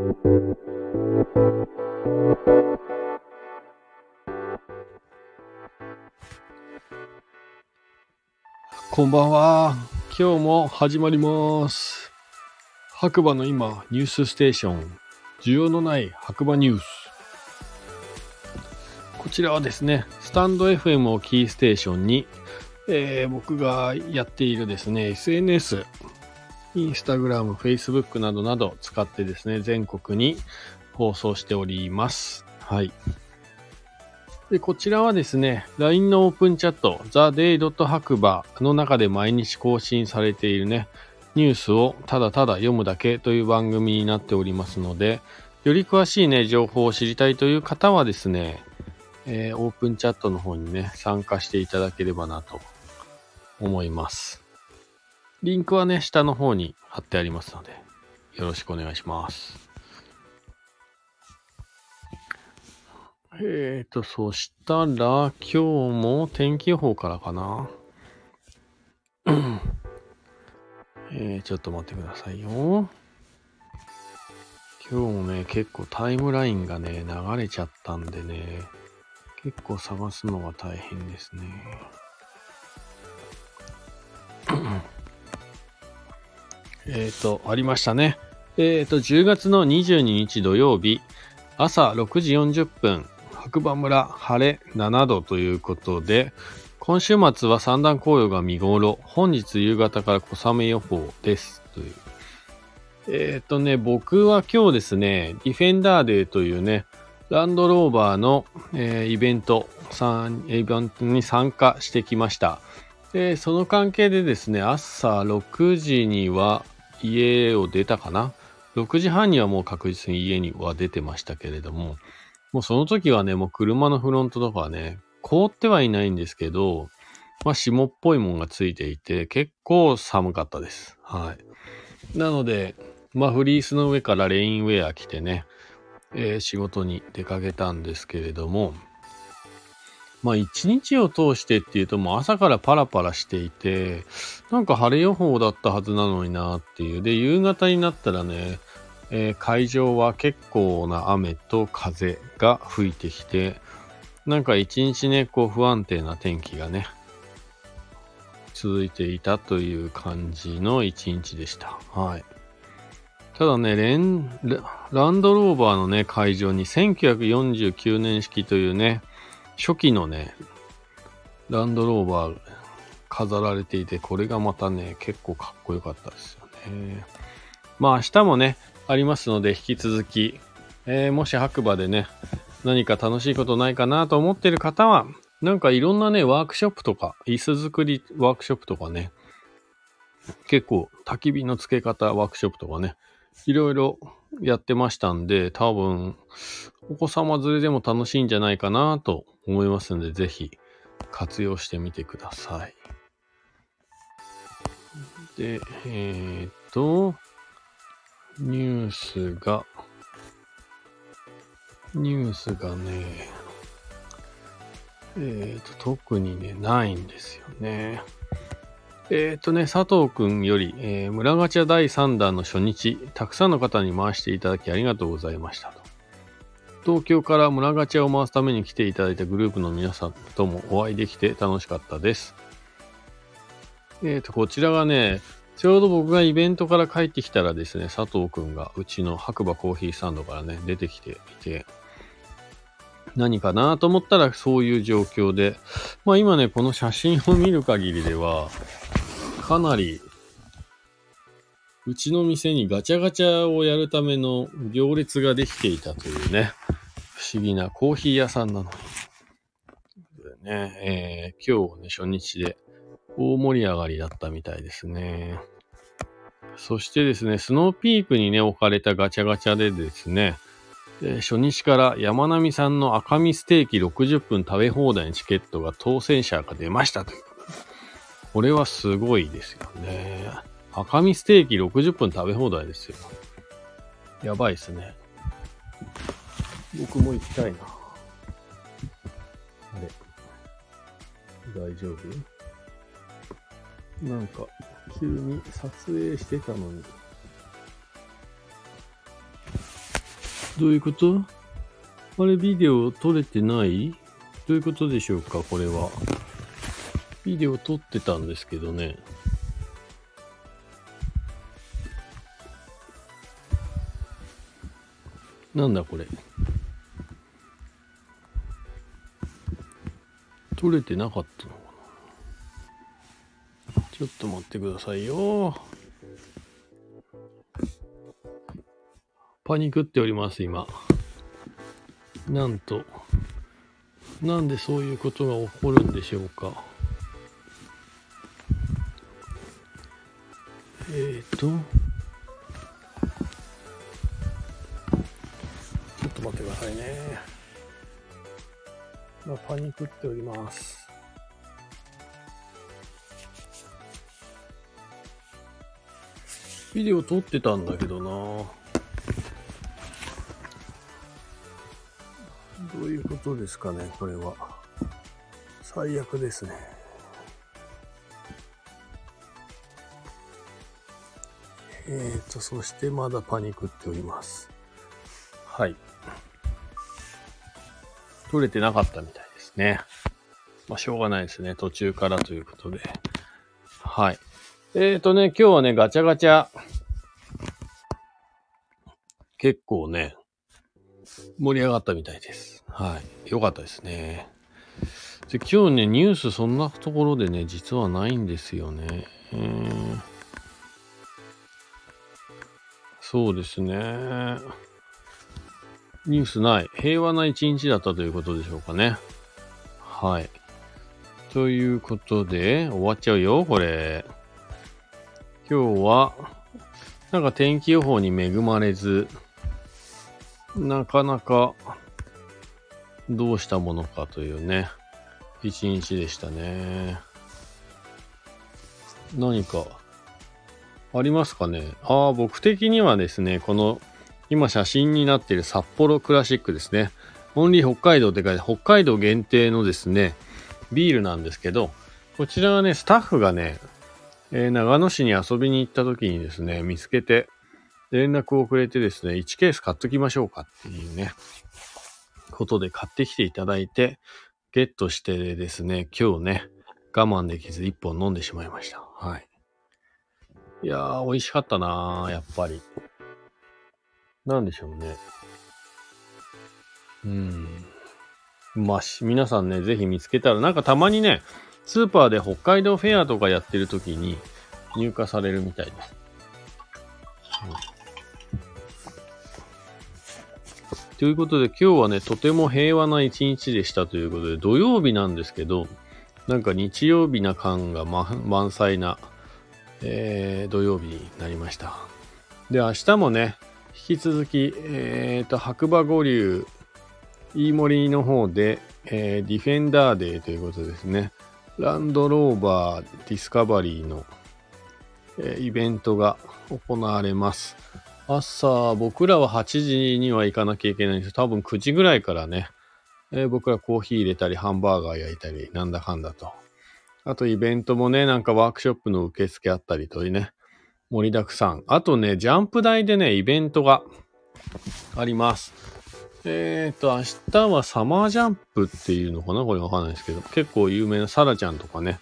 こんばんは。今日も始まります。白馬の今、ニュースステーション。需要のない白馬ニュース。こちらはですね、スタンド FM をキーステーションに、えー僕がやっているですね、SNS、インスタグラム、フェイスブックなどなど使ってですね、全国に放送しております。はい。で、こちらはですね、LINE のオープンチャット、theday.hack バーの中で毎日更新されているね、ニュースをただただ読むだけという番組になっておりますので、より詳しいね、情報を知りたいという方はですね、えーオープンチャットの方にね、参加していただければなと思います。リンクはね、下の方に貼ってありますので、よろしくお願いします。えーと、そしたら、今日も天気予報からかな。えー、ちょっと待ってくださいよ。今日もね、結構タイムラインがね、流れちゃったんでね、結構探すのが大変ですね。えーと、ありましたね。えーと、10月の22日土曜日、朝6時40分、白馬村晴れ7度ということで、今週末は三段紅葉が見頃、本日夕方から小雨予報です。という。えっ、とね、僕は今日ですね、ディフェンダーデーというね、ランドローバーの、えーイベント、さんイベントに参加してきました。で、その関係でですね、朝6時には家を出たかな ?6 時半にはもう確実に家には出てましたけれども、もうその時はね、もう車のフロントとかはね、凍ってはいないんですけど、まあ霜っぽいもんがついていて、結構寒かったです。はい。なので、まあフリースの上からレインウェア着てね、えー仕事に出かけたんですけれども、まあ一日を通してっていうともう朝からパラパラしていて、なんか晴れ予報だったはずなのになっていう。で、夕方になったらね、えー海上は結構な雨と風が吹いてきて、なんか一日ね、こう不安定な天気がね、続いていたという感じの一日でした。はい。ただね、レン、ランドローバーのね、会場に1949年式というね、初期のね、ランドローバー飾られていて、これがまたね、結構かっこよかったですよね。まあ明日もね、ありますので、引き続き、えーもし白馬でね、何か楽しいことないかなと思ってる方は、なんかいろんなね、ワークショップとか、椅子作りワークショップとかね、結構焚き火のつけ方ワークショップとかね、いろいろやってましたんで、多分、お子様連れでも楽しいんじゃないかなと思いますので、ぜひ活用してみてください。で、えーっと、ニュースが、ニュースがね、えーっと、特にね、ないんですよね。えーっとね、佐藤くんより、えー村ガチャ第3弾の初日、たくさんの方に回していただきありがとうございましたと。東京から村ガチャを回すために来ていただいたグループの皆さんともお会いできて楽しかったです。えーと、こちらがね、ちょうど僕がイベントから帰ってきたらですね、佐藤くんがうちの白馬コーヒースタンドからね、出てきていて、何かなと思ったらそういう状況で、まあ今ね、この写真を見る限りでは、かなり、うちの店にガチャガチャをやるための行列ができていたというね、不思議なコーヒー屋さんなのに。ね、えー今日ね、初日で大盛り上がりだったみたいですね。そしてですね、スノーピークにね、置かれたガチャガチャでですね、えー初日から山並さんの赤身ステーキ60分食べ放題のチケットが当選者が出ましたというこれはすごいですよね。赤身ステーキ60分食べ放題ですよ。やばいですね。僕も行きたいな。あれ大丈夫？なんか、急に撮影してたのに。どういうこと？あれ、ビデオ撮れてない？どういうことでしょうかこれは。ビデオ撮ってたんですけどね。なんだこれ。撮れてなかったのかなちょっと待ってくださいよ。パニクっております、今。なんと、なんでそういうことが起こるんでしょうか。えっ、と、ちょっと待ってくださいね。まあ、パニックっております。ビデオ撮ってたんだけどなどういうことですかね、これは。最悪ですね。えーと、そしてまだパニクっております。はい。取れてなかったみたいですね。まあ、しょうがないですね。途中からということで。はい。えーとね、今日はね、ガチャガチャ。結構ね、盛り上がったみたいです。はい。よかったですね。で、今日ね、ニュースそんなところでね、実はないんですよね。えー、そうですね。ニュースない。平和な一日だったということでしょうかね。はい。ということで、終わっちゃうよ、これ。今日は、なんか天気予報に恵まれず、なかなかどうしたものかというね、一日でしたね。何かありますかねああ、僕的にはですね、この今写真になっている札幌クラシックですね。オンリー北海道って書いて北海道限定のですね、ビールなんですけど、こちらはね、スタッフがね、えー、長野市に遊びに行った時にですね、見つけて、連絡をくれてですね、1ケース買っときましょうかっていうね、ことで買ってきていただいて、ゲットしてですね、今日ね、我慢できず1本飲んでしまいました。はい。いやー、美味しかったなー、やっぱり。なんでしょうね。うん。まあ、皆さんね、ぜひ見つけたら、なんかたまにね、スーパーで北海道フェアとかやってる時に入荷されるみたいです。うんということで今日はね、とても平和な一日でしたということで、土曜日なんですけど、なんか日曜日な感が満載な、えー、土曜日になりました。で、明日もね、引き続き、えっ、ー、と、白馬五流、飯森の方で、えー、ディフェンダーデーということですね。ランドローバーディスカバリーの、え、イベントが行われます。朝、僕らは8時には行かなきゃいけないんです多分9時ぐらいからね、え、僕らコーヒー入れたり、ハンバーガー焼いたり、なんだかんだと。あとイベントもね、なんかワークショップの受付あったりというね、盛りだくさん。あとね、ジャンプ台でね、イベントがあります。えっ、ー、と、明日はサマージャンプっていうのかな？これわかんないですけど、結構有名なサラちゃんとかね、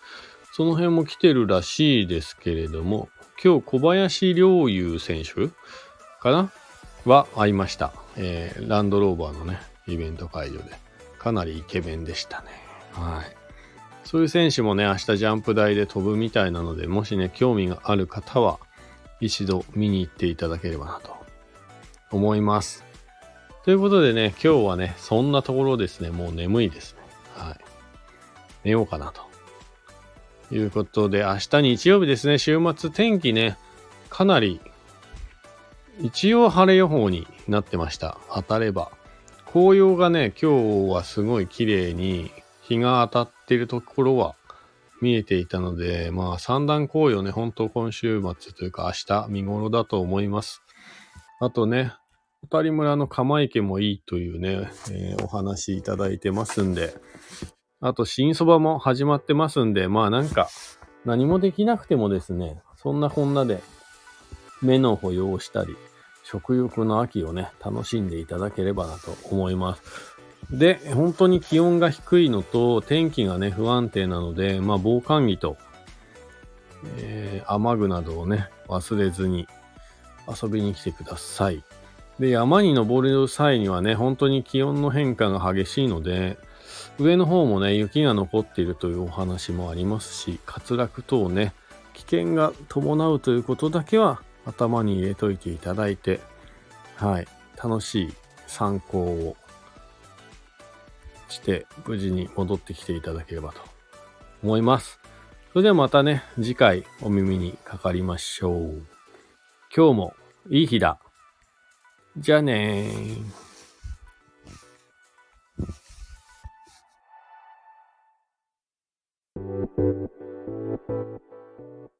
その辺も来てるらしいですけれども、今日小林陵侑選手かな？は会いました。えー、ランドローバーのね、イベント会場で。かなりイケメンでしたね。はい。そういう選手もね、明日ジャンプ台で飛ぶみたいなので、もしね、興味がある方は、一度見に行っていただければなと思います。ということでね、今日はね、そんなところですね、もう眠いですね。はい。寝ようかなと。いうことで、明日日曜日ですね、週末天気ね、かなり一応晴れ予報になってました。当たれば。紅葉がね、今日はすごい綺麗に日が当たっているところは見えていたので、まあ三段紅葉ね、本当今週末というか明日見頃だと思います。あとね、小谷村の釜池もいいというね、えー、お話いただいてますんで、あと新そばも始まってますんで、まあなんか何もできなくてもですね、そんなこんなで目の保養したり、食欲の秋をね、楽しんでいただければなと思います。で、本当に気温が低いのと、天気がね、不安定なので、まあ、防寒着と、えー、雨具などをね、忘れずに遊びに来てください。で、山に登る際にはね、本当に気温の変化が激しいので、上の方もね、雪が残っているというお話もありますし、滑落等ね、危険が伴うということだけは頭に入れといていただいて、はい、楽しい参考をして、無事に戻ってきていただければと思います。それではまたね、次回お耳にかかりましょう。今日もいい日だ。じゃあねー。